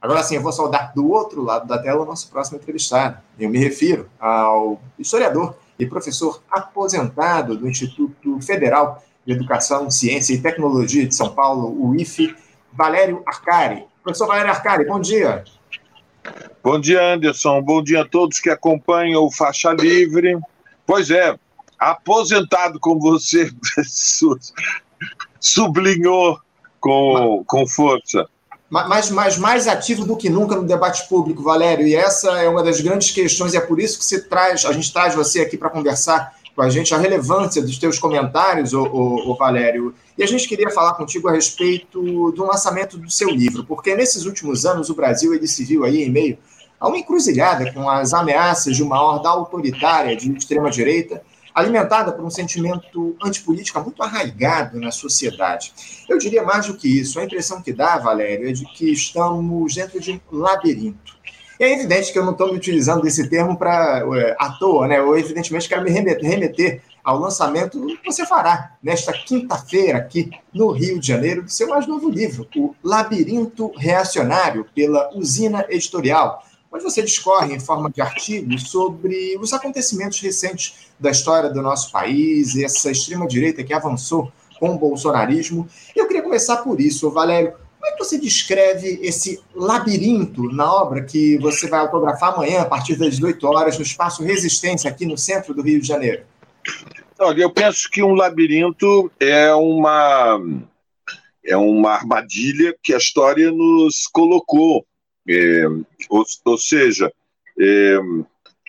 Agora sim, eu vou saudar do outro lado da tela o nosso próximo entrevistado. Eu me refiro ao historiador e professor aposentado do Instituto Federal de Educação, Ciência e Tecnologia de São Paulo, o IFE, Valério Arcari. Professor Valério Arcari, bom dia. Bom dia, Anderson. Bom dia a todos que acompanham o Faixa Livre. Pois é, aposentado, como você sublinhou com, com força mas, mas mais ativo do que nunca no debate público, Valério. E essa é uma das grandes questões, e é por isso que você traz, a gente traz você aqui para conversar com a gente, a relevância dos teus comentários, o, o, o, Valério. E a gente queria falar contigo a respeito do lançamento do seu livro, porque nesses últimos anos o Brasil ele se viu aí em meio a uma encruzilhada com as ameaças de uma horda autoritária de extrema-direita alimentada por um sentimento antipolítica muito arraigado na sociedade. Eu diria mais do que isso, a impressão que dá, Valério, é de que estamos dentro de um labirinto. É evidente que eu não estou me utilizando desse termo para é, à toa, né? Eu evidentemente quero me remeter, remeter ao lançamento que você fará nesta quinta-feira aqui no Rio de Janeiro do seu mais novo livro, O Labirinto Reacionário, pela Usina Editorial mas você discorre em forma de artigos sobre os acontecimentos recentes da história do nosso país, essa extrema-direita que avançou com o bolsonarismo. Eu queria começar por isso, Valério. Como é que você descreve esse labirinto na obra que você vai autografar amanhã, a partir das 18 horas, no Espaço Resistência, aqui no centro do Rio de Janeiro? Olha, eu penso que um labirinto é uma, é uma armadilha que a história nos colocou é, ou, ou, seja, é,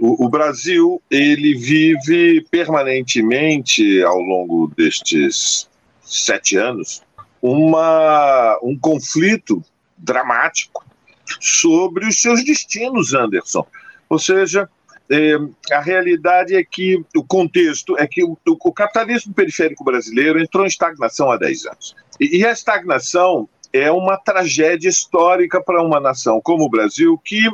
o, o, Brasil ele vive permanentemente ao longo destes sete anos uma, um conflito dramático sobre os seus destinos, Anderson. Ou seja, é, a realidade é que o contexto é que o, o, capitalismo periférico brasileiro entrou em estagnação há 10 anos. E, e a estagnação é uma tragédia histórica para uma nação como o Brasil, que,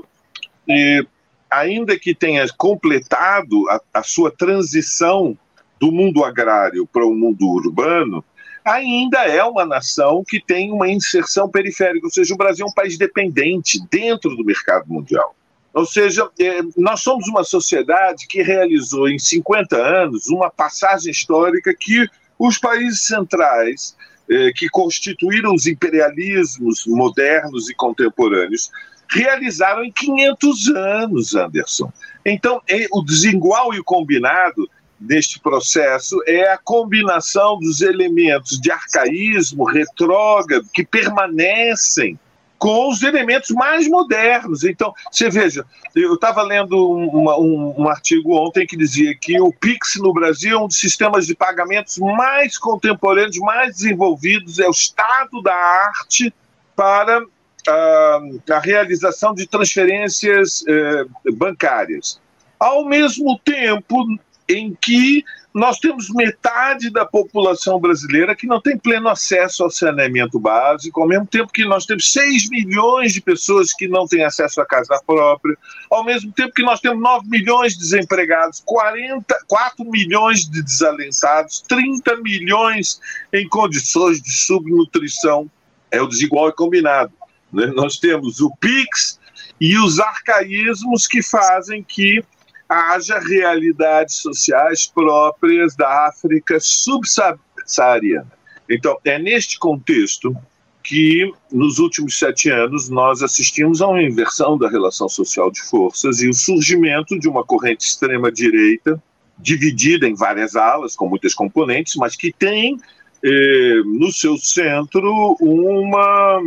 ainda que tenha completado a, a sua transição do mundo agrário para o mundo urbano, ainda é uma nação que tem uma inserção periférica, ou seja, o Brasil é um país dependente dentro do mercado mundial. Ou seja, é, nós somos uma sociedade que realizou em 50 anos uma passagem histórica que os países centrais eh, que constituíram os imperialismos modernos e contemporâneos, realizaram em 500 anos, Anderson. Então, o desigual e o combinado neste processo é a combinação dos elementos de arcaísmo retrógrado que permanecem com os elementos mais modernos. Então, você veja, eu estava lendo um, um, um, artigo ontem que dizia que o Pix no Brasil é um dos sistemas de pagamentos mais contemporâneos, mais desenvolvidos, é o estado da arte para uh, a realização de transferências uh, bancárias. Ao mesmo tempo em que nós temos metade da população brasileira que não tem pleno acesso ao saneamento básico, ao mesmo tempo que nós temos 6 milhões de pessoas que não têm acesso à casa própria, ao mesmo tempo que nós temos 9 milhões de desempregados, 40, 4 milhões de desalentados, 30 milhões em condições de subnutrição. É o desigual e combinado. Né? Nós temos o PIX e os arcaísmos que fazem que haja realidades sociais próprias da África subsaariana. Então, é neste contexto que, nos últimos sete anos, nós assistimos a uma inversão da relação social de forças e o surgimento de uma corrente extrema-direita, dividida em várias alas, com muitas componentes, mas que tem eh, no seu centro uma,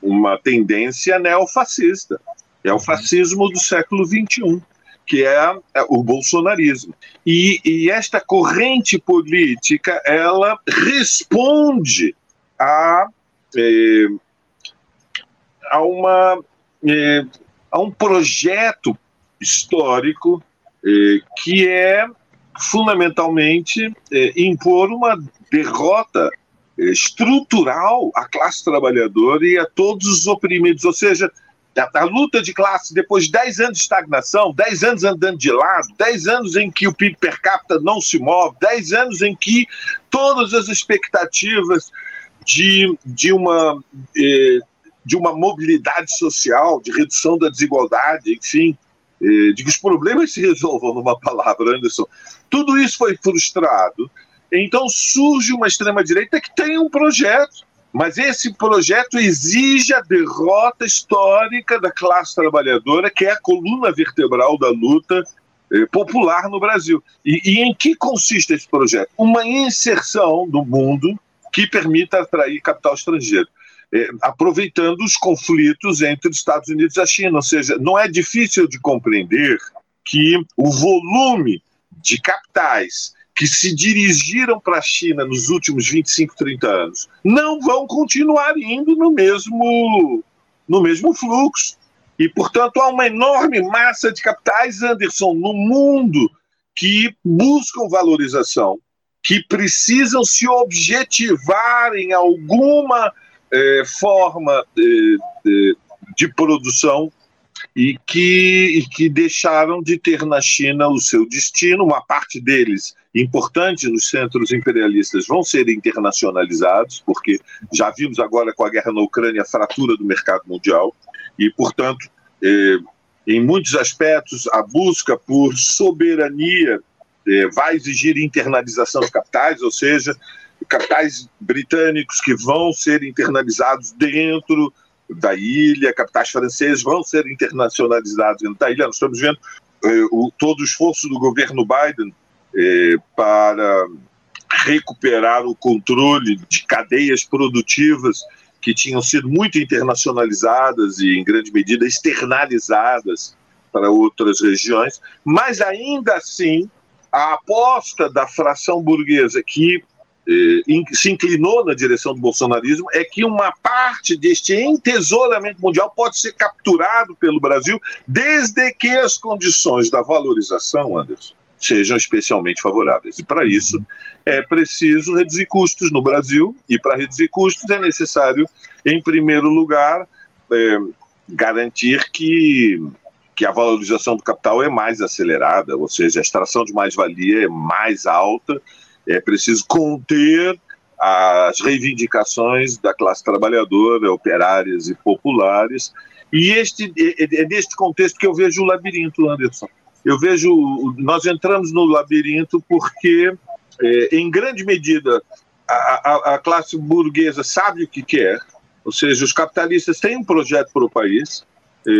uma tendência neofascista. É o fascismo do século XXI que é, é o bolsonarismo. E, e, esta corrente política, ela responde a, é, a, uma, é, a um projeto histórico é, que é fundamentalmente impor uma derrota estrutural à classe trabalhadora e a todos os oprimidos, ou seja, a, a, luta de classe, depois de 10 anos de estagnação, 10 anos andando de lado, 10 anos em que o PIB per capita não se move, 10 anos em que todas as expectativas de, de uma. Eh, de uma mobilidade social, de redução da desigualdade, enfim, eh, de que os problemas se resolvam numa palavra, Anderson. Tudo isso foi frustrado. Então surge uma extrema-direita que tem um projeto, mas esse projeto exige a derrota histórica da classe trabalhadora, que é a coluna vertebral da luta eh, popular no Brasil. E, e em que consiste esse projeto? Uma inserção do mundo que permita atrair capital estrangeiro. É, aproveitando os conflitos entre os Estados Unidos e a China. Ou seja, não é difícil de compreender que o volume de capitais que se dirigiram para a China nos últimos 25, 30 anos não vão continuar indo no mesmo, no mesmo fluxo. E, portanto, há uma enorme massa de capitais, Anderson, no mundo que buscam valorização, que precisam se objetivar em alguma é, forma de, de, de, produção e que, e que deixaram de ter na China o seu destino. Uma parte deles, importante nos centros imperialistas, vão ser internacionalizados, porque já vimos agora com a guerra na Ucrânia a fratura do mercado mundial, e, portanto, é, em muitos aspectos, a busca por soberania é, vai exigir internalização de capitais, ou seja, capitais britânicos que vão ser internalizados dentro da ilha, capitais franceses vão ser internacionalizados dentro da ilha. Nós estamos vendo eh, o, todo o esforço do governo Biden eh, para recuperar o controle de cadeias produtivas que tinham sido muito internacionalizadas e, em grande medida, externalizadas para outras regiões, mas ainda assim, a aposta da fração burguesa que eh, se inclinou na direção do bolsonarismo é que uma parte deste entesouramento mundial pode ser capturado pelo Brasil desde que as condições da valorização, Anderson, sejam especialmente favoráveis. E para isso é preciso reduzir custos no Brasil, e para reduzir custos é necessário, em primeiro lugar, é, garantir que, que a valorização do capital é mais acelerada, ou seja, a extração de mais-valia é mais alta é preciso conter as reivindicações da classe trabalhadora, operárias e populares. E este, é, é, é neste contexto que eu vejo o labirinto, Anderson. Eu vejo, nós entramos no labirinto porque, é, em grande medida, a, a, a, classe burguesa sabe o que quer, ou seja, os capitalistas têm um projeto para o país, é,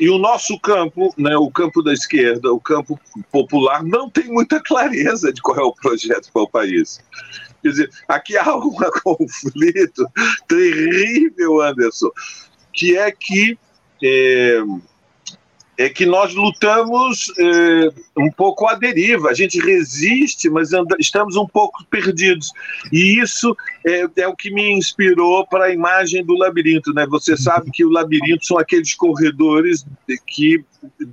e o nosso campo, né, o campo da esquerda, o campo popular, não tem muita clareza de qual é o projeto para o país. Quer dizer, aqui há um conflito terrível, Anderson, que é que é, é que nós lutamos é, um pouco à deriva. A gente resiste, mas anda, estamos um pouco perdidos. E isso é, é o que me inspirou para a imagem do labirinto. Né? Você sabe que o labirinto são aqueles corredores que,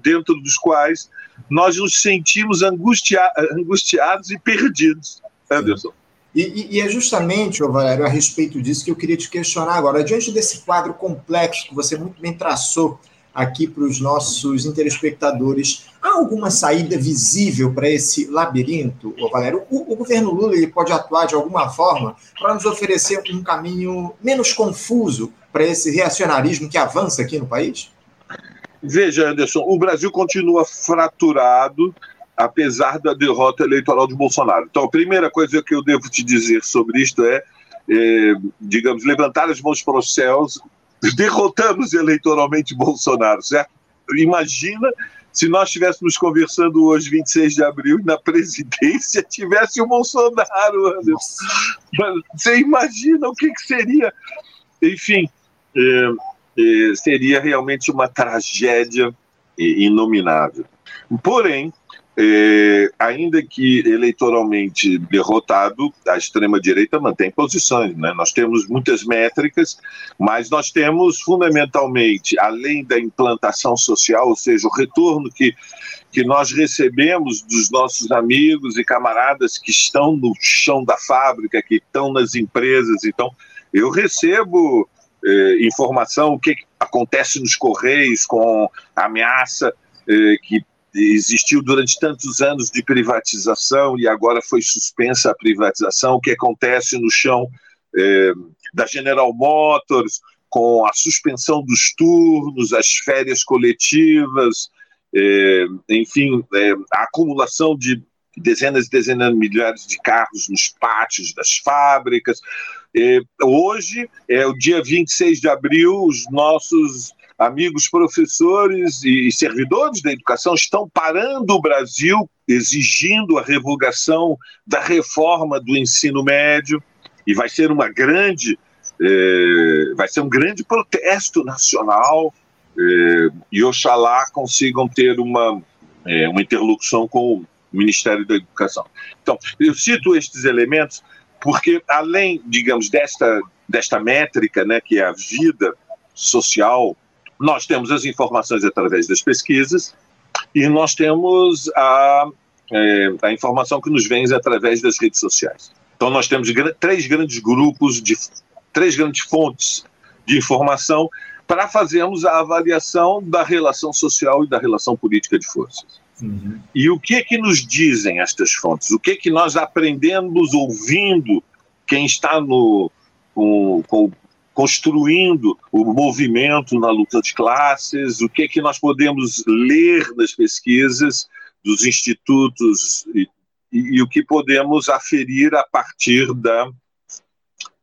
dentro dos quais nós nos sentimos angustia, angustiados e perdidos. Anderson. E, e, é justamente, Valério, a respeito disso que eu queria te questionar agora. Diante desse quadro complexo que você muito bem traçou aqui para os nossos telespectadores. Há alguma saída visível para esse labirinto, Valério? O, o, governo Lula ele pode atuar de alguma forma para nos oferecer um caminho menos confuso para esse reacionarismo que avança aqui no país? Veja, Anderson, o Brasil continua fraturado apesar da derrota eleitoral de Bolsonaro. Então, a primeira coisa que eu devo te dizer sobre isto é, é digamos, levantar as mãos para os céus derrotamos eleitoralmente Bolsonaro, certo? Imagina se nós estivéssemos conversando hoje, 26 de abril, e na presidência tivesse o Bolsonaro, Anderson. Você imagina o que, que seria? Enfim, é, é, seria realmente uma tragédia inominável. Porém, é, ainda que eleitoralmente derrotado, a extrema-direita mantém posições. Né? Nós temos muitas métricas, mas nós temos fundamentalmente, além da implantação social, ou seja, o retorno que, que nós recebemos dos nossos amigos e camaradas que estão no chão da fábrica, que estão nas empresas. Então, eu recebo é, informação o que acontece nos Correios com a ameaça é, que existiu durante tantos anos de privatização e agora foi suspensa a privatização, o que acontece no chão é, da General Motors, com a suspensão dos turnos, as férias coletivas, é, enfim, é, a acumulação de dezenas e dezenas de milhares de carros nos pátios das fábricas. Hoje, é o dia 26 de abril, os nossos amigos professores e servidores da educação estão parando o Brasil, exigindo a revogação da reforma do ensino médio, e vai ser uma grande, é, vai ser um grande protesto nacional, é, e oxalá consigam ter uma, é, uma interlocução com o Ministério da Educação. Então, eu cito estes elementos porque, além, digamos, desta, desta métrica, né, que é a vida social nós temos as informações através das pesquisas e nós temos a, é, a informação que nos vem através das redes sociais. Então, nós temos três grandes grupos, de três grandes fontes de informação para fazermos a avaliação da relação social e da relação política de forças. Uhum. E o que que nos dizem estas fontes? O que que nós aprendemos ouvindo quem está no, com, com construindo o movimento na luta de classes, o que é que nós podemos ler das pesquisas dos institutos e, e, e o que podemos aferir a partir da,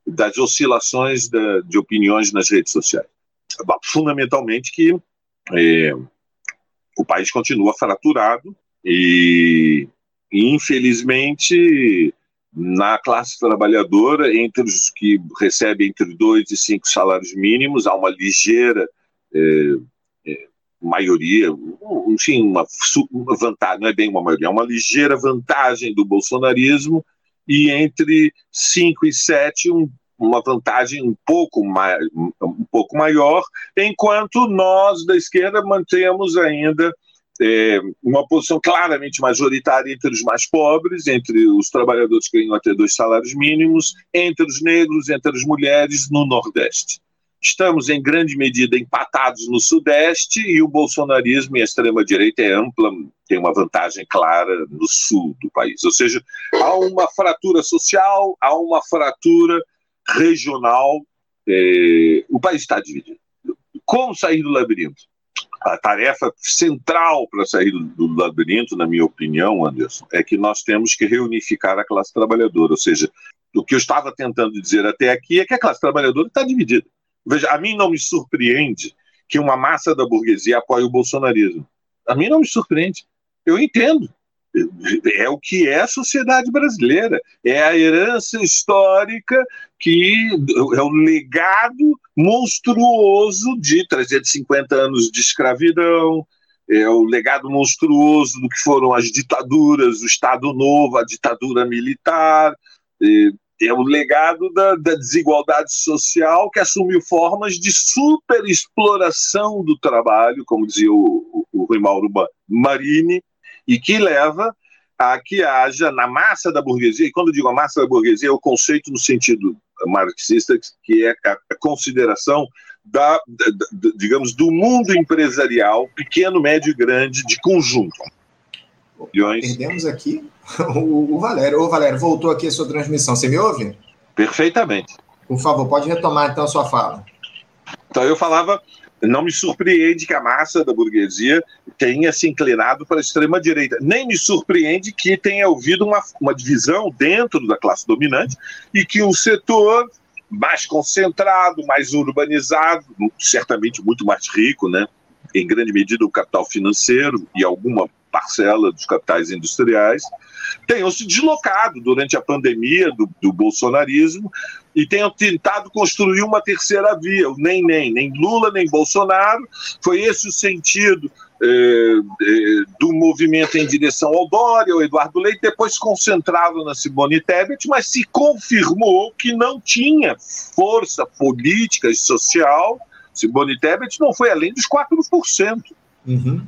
das oscilações da, de opiniões nas redes sociais. Fundamentalmente que é, o país continua fraturado e, infelizmente, na classe trabalhadora, entre os que recebem entre dois e cinco salários mínimos, há uma ligeira é, é, maioria, enfim, uma, uma, vantagem, não é bem uma maioria, é uma ligeira vantagem do bolsonarismo, e entre cinco e sete, um, uma vantagem um pouco, mais, um pouco maior, enquanto nós da esquerda mantemos ainda é, uma posição claramente majoritária entre os mais pobres, entre os trabalhadores que ganham até dois salários mínimos, entre os negros, entre as mulheres no Nordeste. Estamos, em grande medida, empatados no Sudeste e o bolsonarismo e a extrema-direita é ampla, tem uma vantagem clara no Sul do país. Ou seja, há uma fratura social, há uma fratura regional, é, o país está dividido. Como sair do labirinto? A tarefa central para sair do, labirinto, na minha opinião, Anderson, é que nós temos que reunificar a classe trabalhadora. Ou seja, o que eu estava tentando dizer até aqui é que a classe trabalhadora está dividida. Veja, a mim não me surpreende que uma massa da burguesia apoie o bolsonarismo. A mim não me surpreende. Eu entendo é o que é a sociedade brasileira, é a herança histórica que é o legado monstruoso de 350 anos de escravidão, é o legado monstruoso do que foram as ditaduras, o Estado Novo, a ditadura militar, é, o legado da, da, desigualdade social que assumiu formas de superexploração do trabalho, como dizia o, o, o Rui Mauro Marini, e que leva a que haja na massa da burguesia, e quando digo a massa da burguesia, é o conceito no sentido marxista, que é a consideração da, da, da, digamos, do mundo empresarial, pequeno, médio e grande, de conjunto. Perdemos aqui o, o Valério. Ô, Valério, voltou aqui a sua transmissão. Você me ouve? Perfeitamente. Por favor, pode retomar então a sua fala. Então, eu falava não me surpreende que a massa da burguesia tenha se inclinado para a extrema-direita. Nem me surpreende que tenha havido uma, uma divisão dentro da classe dominante e que um setor mais concentrado, mais urbanizado, certamente muito mais rico, né? em grande medida o capital financeiro e alguma parcela dos capitais industriais, tenham se deslocado durante a pandemia do, do bolsonarismo e tenham tentado construir uma terceira via, nem nem, nem Lula nem Bolsonaro. Foi esse o sentido eh, eh, do movimento em direção ao Dória, ao Eduardo Leite, depois concentrado na Simone Tebet, mas se confirmou que não tinha força política e social. Simone Tebet não foi além dos 4%. Uhum.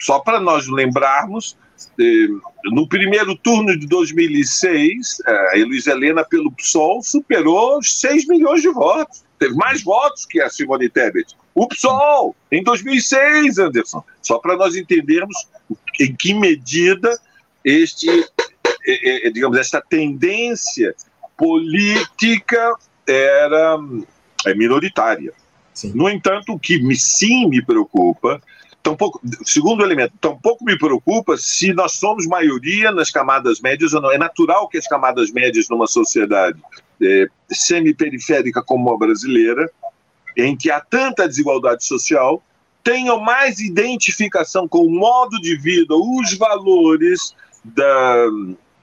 Só para nós lembrarmos, eh, no primeiro turno de 2006, a Luiz Helena, pelo PSOL, superou os 6 milhões de votos. Teve mais votos que a Simone Tebet. O PSOL, em 2006, Anderson. Só para nós entendermos em que medida este, digamos, esta tendência política era é minoritária. Sim. No entanto, o que me, sim me preocupa, tampouco, segundo elemento, tampouco me preocupa se nós somos maioria nas camadas médias ou não. É natural que as camadas médias numa sociedade é, semi-periférica como a brasileira, em que há tanta desigualdade social, tenham mais identificação com o modo de vida, os valores da,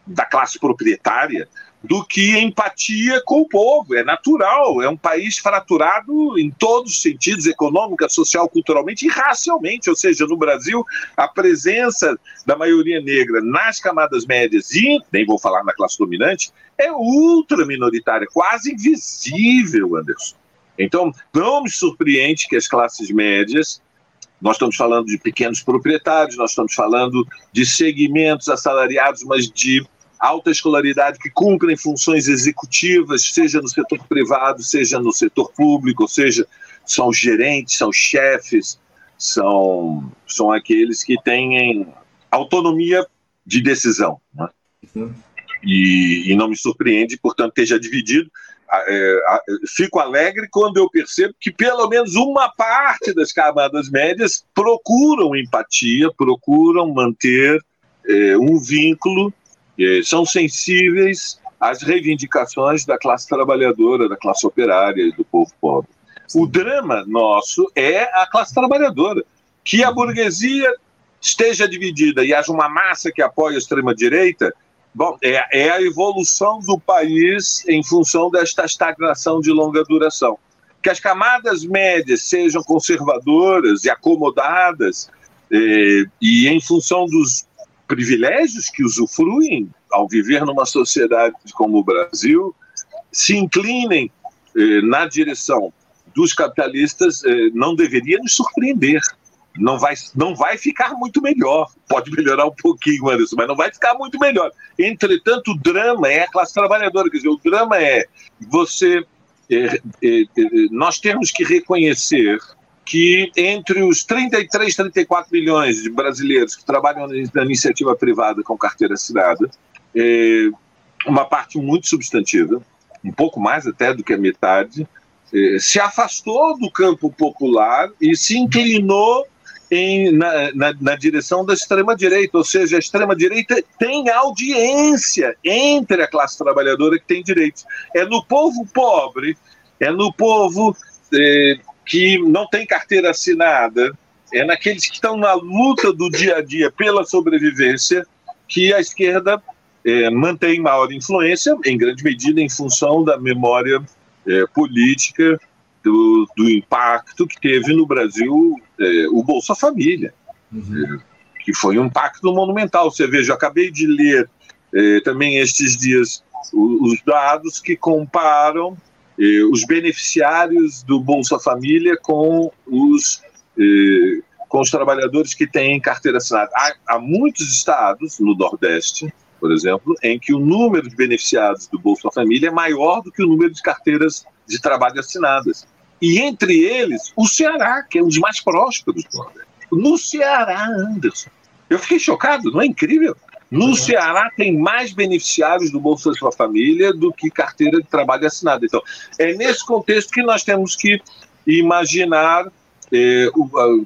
da classe proprietária, do que empatia com o povo. É natural, é um país fraturado em todos os sentidos, econômica, social, culturalmente e racialmente. Ou seja, no Brasil, a presença da maioria negra nas camadas médias e, nem vou falar na classe dominante, é ultra minoritária, quase invisível, Anderson. Então, não me surpreende que as classes médias nós estamos falando de pequenos proprietários, nós estamos falando de segmentos assalariados, mas de alta escolaridade que cumprem funções executivas, seja no setor privado, seja no setor público, ou seja, são gerentes, são chefes, são, são aqueles que têm autonomia de decisão. Né? Uhum. E, e, não me surpreende, portanto, esteja dividido. É, fico alegre quando eu percebo que pelo menos uma parte das camadas médias procuram empatia, procuram manter é, um vínculo são sensíveis às reivindicações da classe trabalhadora, da classe operária e do povo pobre. O drama nosso é a classe trabalhadora. Que a burguesia esteja dividida e haja uma massa que apoia a extrema-direita, bom, é, é a evolução do país em função desta estagnação de longa duração. Que as camadas médias sejam conservadoras e acomodadas, eh, e em função dos privilégios que usufruem ao viver numa sociedade como o Brasil se inclinem eh, na direção dos capitalistas eh, não deveria nos surpreender. Não vai, não vai ficar muito melhor. Pode melhorar um pouquinho, Anderson, mas não vai ficar muito melhor. Entretanto, o drama é a classe trabalhadora. Quer dizer, o drama é você. Eh, eh, eh nós temos que reconhecer que entre os 33, 34 milhões de brasileiros que trabalham na iniciativa privada com carteira assinada, é, uma parte muito substantiva, um pouco mais até do que a metade, é, se afastou do campo popular e se inclinou em, na, na, na, direção da extrema-direita, ou seja, a extrema-direita tem audiência entre a classe trabalhadora que tem direitos. É no povo pobre, é no povo é, que não tem carteira assinada, é naqueles que estão na luta do dia a dia pela sobrevivência que a esquerda é, mantém maior influência, em grande medida em função da memória é, política do, do, impacto que teve no Brasil é, o Bolsa Família, uhum. É, que foi um impacto monumental. Você veja, eu acabei de ler é, também estes dias os dados que comparam eh, os beneficiários do Bolsa Família com os, eh, com os trabalhadores que têm carteira assinada. Há, há muitos estados, no Nordeste, por exemplo, em que o número de beneficiados do Bolsa Família é maior do que o número de carteiras de trabalho assinadas. E entre eles, o Ceará, que é um dos mais prósperos do Nordeste. No Ceará, Anderson. Eu fiquei chocado, não é incrível? No Ceará tem mais beneficiários do Bolsa Família do que carteira de trabalho assinada. Então, é nesse contexto que nós temos que imaginar é, o,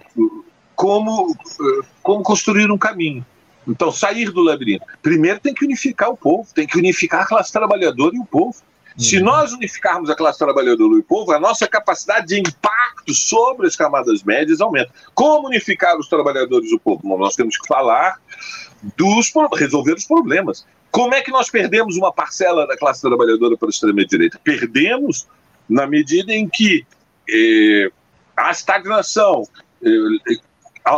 como, eh, como construir um caminho. Então, sair do labirinto. Primeiro tem que unificar o povo, tem que unificar a classe trabalhadora e o povo. Se uhum. nós unificarmos a classe trabalhadora e o povo, a nossa capacidade de impacto sobre as camadas médias aumenta. Como unificar os trabalhadores e o povo? Bom, nós temos que falar dos resolver os problemas. Como é que nós perdemos uma parcela da classe trabalhadora para a extrema-direita? Perdemos na medida em que eh, a estagnação eh,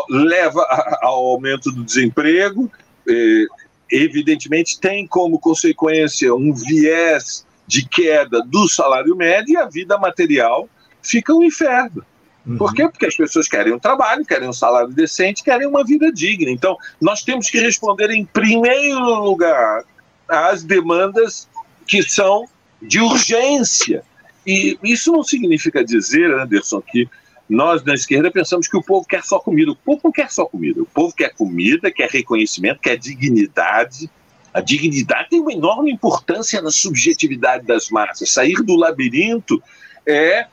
leva ao aumento do desemprego, eh, evidentemente tem como consequência um viés de queda do salário médio e a vida material fica um inferno. Uhum. Por quê? Porque as pessoas querem um trabalho, querem um salário decente, querem uma vida digna. Então, nós temos que responder, em primeiro lugar, às demandas que são de urgência. E isso não significa dizer, Anderson, que nós na esquerda pensamos que o povo quer só comida. O povo não quer só comida. O povo quer comida, quer reconhecimento, quer dignidade. A dignidade tem uma enorme importância na subjetividade das massas. Sair do labirinto é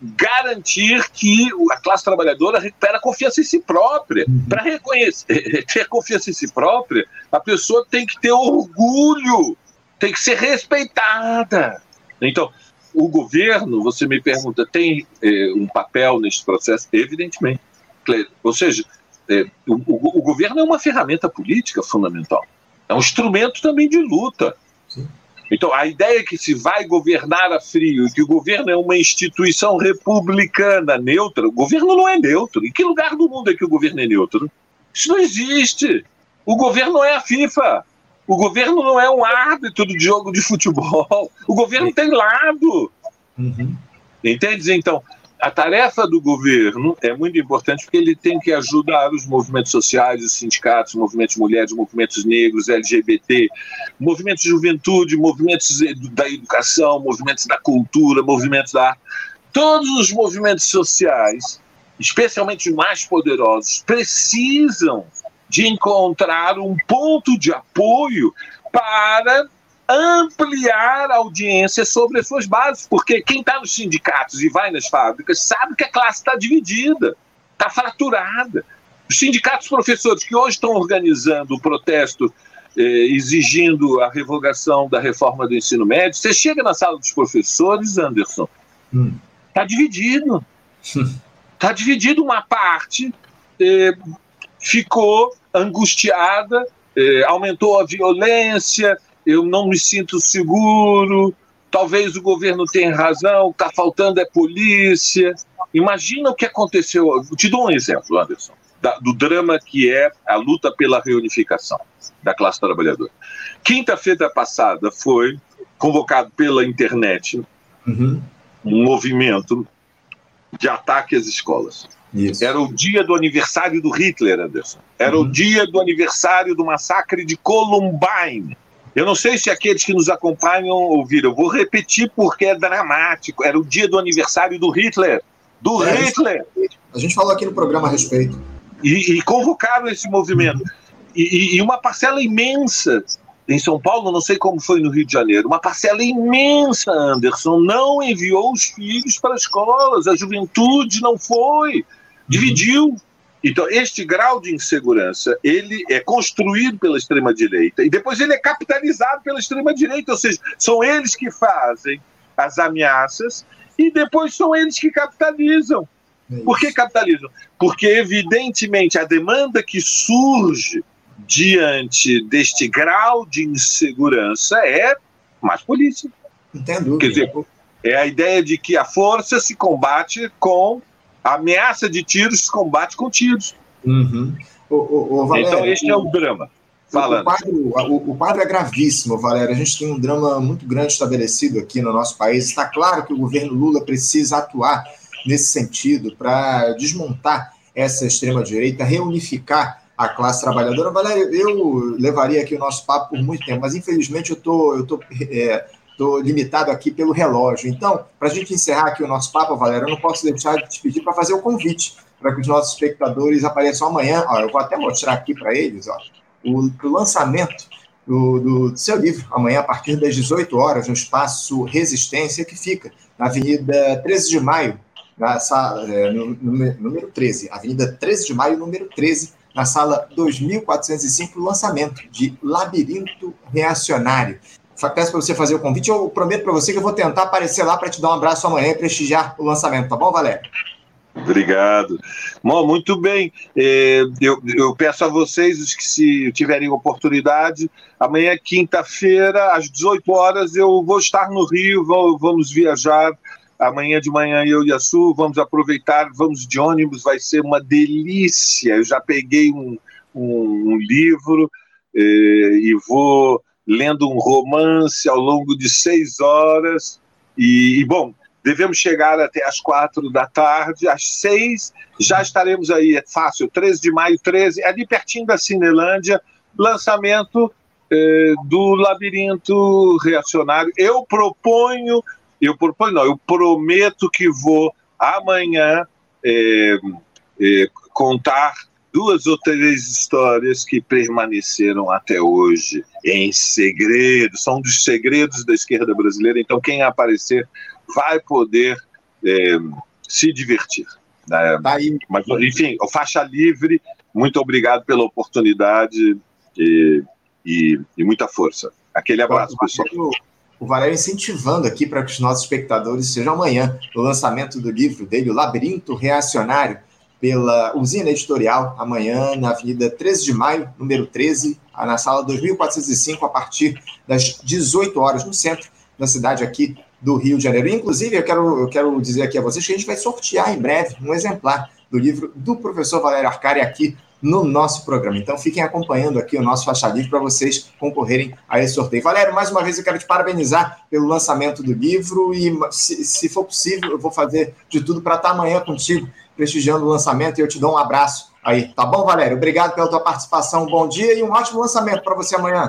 garantir que a classe trabalhadora recupera a confiança em si própria. Uhum. Para reconhecer, ter confiança em si própria, a pessoa tem que ter orgulho, tem que ser respeitada. Então, o governo, você me pergunta, tem eh, um papel nesse processo? Evidentemente. Ou seja, eh, o, o, o, governo é uma ferramenta política fundamental. É um instrumento também de luta. Sim. Então, a ideia que se vai governar a frio, que o governo é uma instituição republicana neutra, o governo não é neutro. Em que lugar do mundo é que o governo é neutro? Isso não existe. O governo não é a FIFA. O governo não é um árbitro de jogo de futebol. O governo tem lado. Uhum. Entende? Então, a tarefa do governo é muito importante porque ele tem que ajudar os movimentos sociais, os sindicatos, movimentos mulheres, movimentos negros, LGBT, movimentos de juventude, movimentos da educação, movimentos da cultura, movimentos da. Todos os movimentos sociais, especialmente os mais poderosos, precisam de encontrar um ponto de apoio para ampliar a audiência sobre as suas bases, porque quem está nos sindicatos e vai nas fábricas sabe que a classe está dividida, está fraturada. Os sindicatos professores que hoje estão organizando o protesto eh, exigindo a revogação da reforma do ensino médio, você chega na sala dos professores, Anderson, está hum. dividido. Está dividido uma parte, eh, ficou angustiada, eh, aumentou a violência, eu não me sinto seguro, talvez o governo tenha razão, está faltando é polícia. Imagina o que aconteceu. Eu te dou um exemplo, Anderson, da, do drama que é a luta pela reunificação da classe trabalhadora. Quinta-feira passada foi convocado pela internet uhum. um movimento de ataque às escolas. Isso. Era o dia do aniversário do Hitler, Anderson. Era uhum. o dia do aniversário do massacre de Columbine. Eu não sei se aqueles que nos acompanham ouviram. Eu vou repetir porque é dramático. Era o dia do aniversário do Hitler. Do é, Hitler. A gente falou aqui no programa a respeito. E, e convocaram esse movimento. E, e, uma parcela imensa em São Paulo, não sei como foi no Rio de Janeiro, uma parcela imensa, Anderson, não enviou os filhos para escolas. A juventude não foi. Dividiu. Então, este grau de insegurança, ele é construído pela extrema-direita e depois ele é capitalizado pela extrema-direita, ou seja, são eles que fazem as ameaças e depois são eles que capitalizam. É Por que capitalizam? Porque, evidentemente, a demanda que surge diante deste grau de insegurança é mais polícia. Entendo. Quer dizer, é a ideia de que a força se combate com a ameaça de tiros se combate com tiros. Uhum. O, o, o Valério, então, este é o drama. Falando. O quadro, o, o quadro é gravíssimo, Valério. A gente tem um drama muito grande estabelecido aqui no nosso país. Está claro que o governo Lula precisa atuar nesse sentido para desmontar essa extrema-direita, reunificar a classe trabalhadora. Valério, eu levaria aqui o nosso papo por muito tempo, mas infelizmente eu tô, eu tô é, Estou limitado aqui pelo relógio. Então, para a gente encerrar aqui o nosso papo, Valéria, eu não posso deixar de te pedir para fazer o convite para que os nossos espectadores apareçam amanhã. Ó, eu vou até mostrar aqui para eles ó, o, o lançamento do, do, seu livro, amanhã, a partir das 18 horas, no espaço Resistência, que fica na Avenida 13 de Maio, na sala, é, no, número 13, Avenida 13 de Maio, número 13, na sala 2405, lançamento de Labirinto Reacionário peço para você fazer o convite. Eu prometo para você que eu vou tentar aparecer lá para te dar um abraço amanhã e prestigiar o lançamento, tá bom, Valério? Obrigado. Bom, muito bem. É, eu, eu, peço a vocês que, se tiverem oportunidade, amanhã, quinta-feira, às 18 horas, eu vou estar no Rio, vamos viajar. Amanhã de manhã eu e a Su vamos aproveitar, vamos de ônibus, vai ser uma delícia. Eu já peguei um, um, um livro é, e vou lendo um romance ao longo de seis horas. E, e, bom, devemos chegar até às quatro da tarde. Às seis já estaremos aí, é fácil, 13 de maio, 13, é ali pertinho da Cinelândia, lançamento eh, do Labirinto Reacionário. Eu proponho, eu proponho, não, eu prometo que vou amanhã eh, eh, contar duas ou três histórias que permaneceram até hoje em segredo, são dos segredos da esquerda brasileira. Então, quem aparecer vai poder é, se divertir. Né? Tá Mas, enfim, faixa livre, muito obrigado pela oportunidade e, e, e muita força. Aquele abraço, pessoal. O Valério incentivando aqui para que os nossos espectadores sejam amanhã o lançamento do livro dele, O Labirinto Reacionário, pela usina editorial, amanhã na Avenida 13 de Maio, número 13, na sala 2405, a partir das 18 horas, no centro da cidade aqui do Rio de Janeiro. Inclusive, eu quero, eu quero dizer aqui a vocês que a gente vai sortear em breve um exemplar do livro do professor Valério Arcari aqui no nosso programa. Então fiquem acompanhando aqui o nosso Faixa Livre para vocês concorrerem a esse sorteio. Valério, mais uma vez eu quero te parabenizar pelo lançamento do livro e, se, se for possível, eu vou fazer de tudo para estar amanhã contigo, prestigiando o lançamento e eu te dou um abraço aí. Tá bom, Valério? Obrigado pela tua participação. Bom dia e um ótimo lançamento para você amanhã.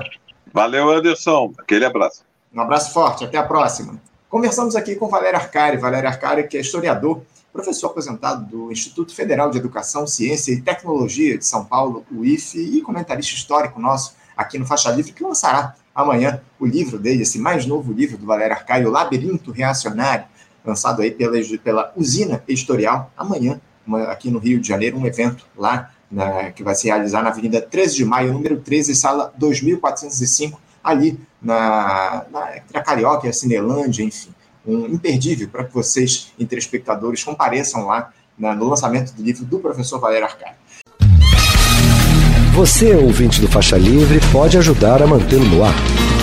Valeu, Anderson. Aquele abraço. Um abraço forte. Até a próxima. Conversamos aqui com Valério Arcari. Valério Arcari, que é historiador professor aposentado do Instituto Federal de Educação, Ciência e Tecnologia de São Paulo, o IFE, e comentarista histórico nosso aqui no Faixa Livre, que lançará amanhã o livro dele, esse mais novo livro do Valério Arcaio, O Labirinto Reacionário, lançado aí pela, pela Usina Editorial, amanhã, uma, aqui no Rio de Janeiro, um evento lá na, que vai se realizar na Avenida 13 de Maio, número 13, sala 2405, ali na, na, entre Carioca e a Cinelândia, enfim um imperdível para que vocês, telespectadores, compareçam lá na, no lançamento do livro do professor Valério Arcari. Você, ouvinte do Faixa Livre, pode ajudar a mantê-lo no ar.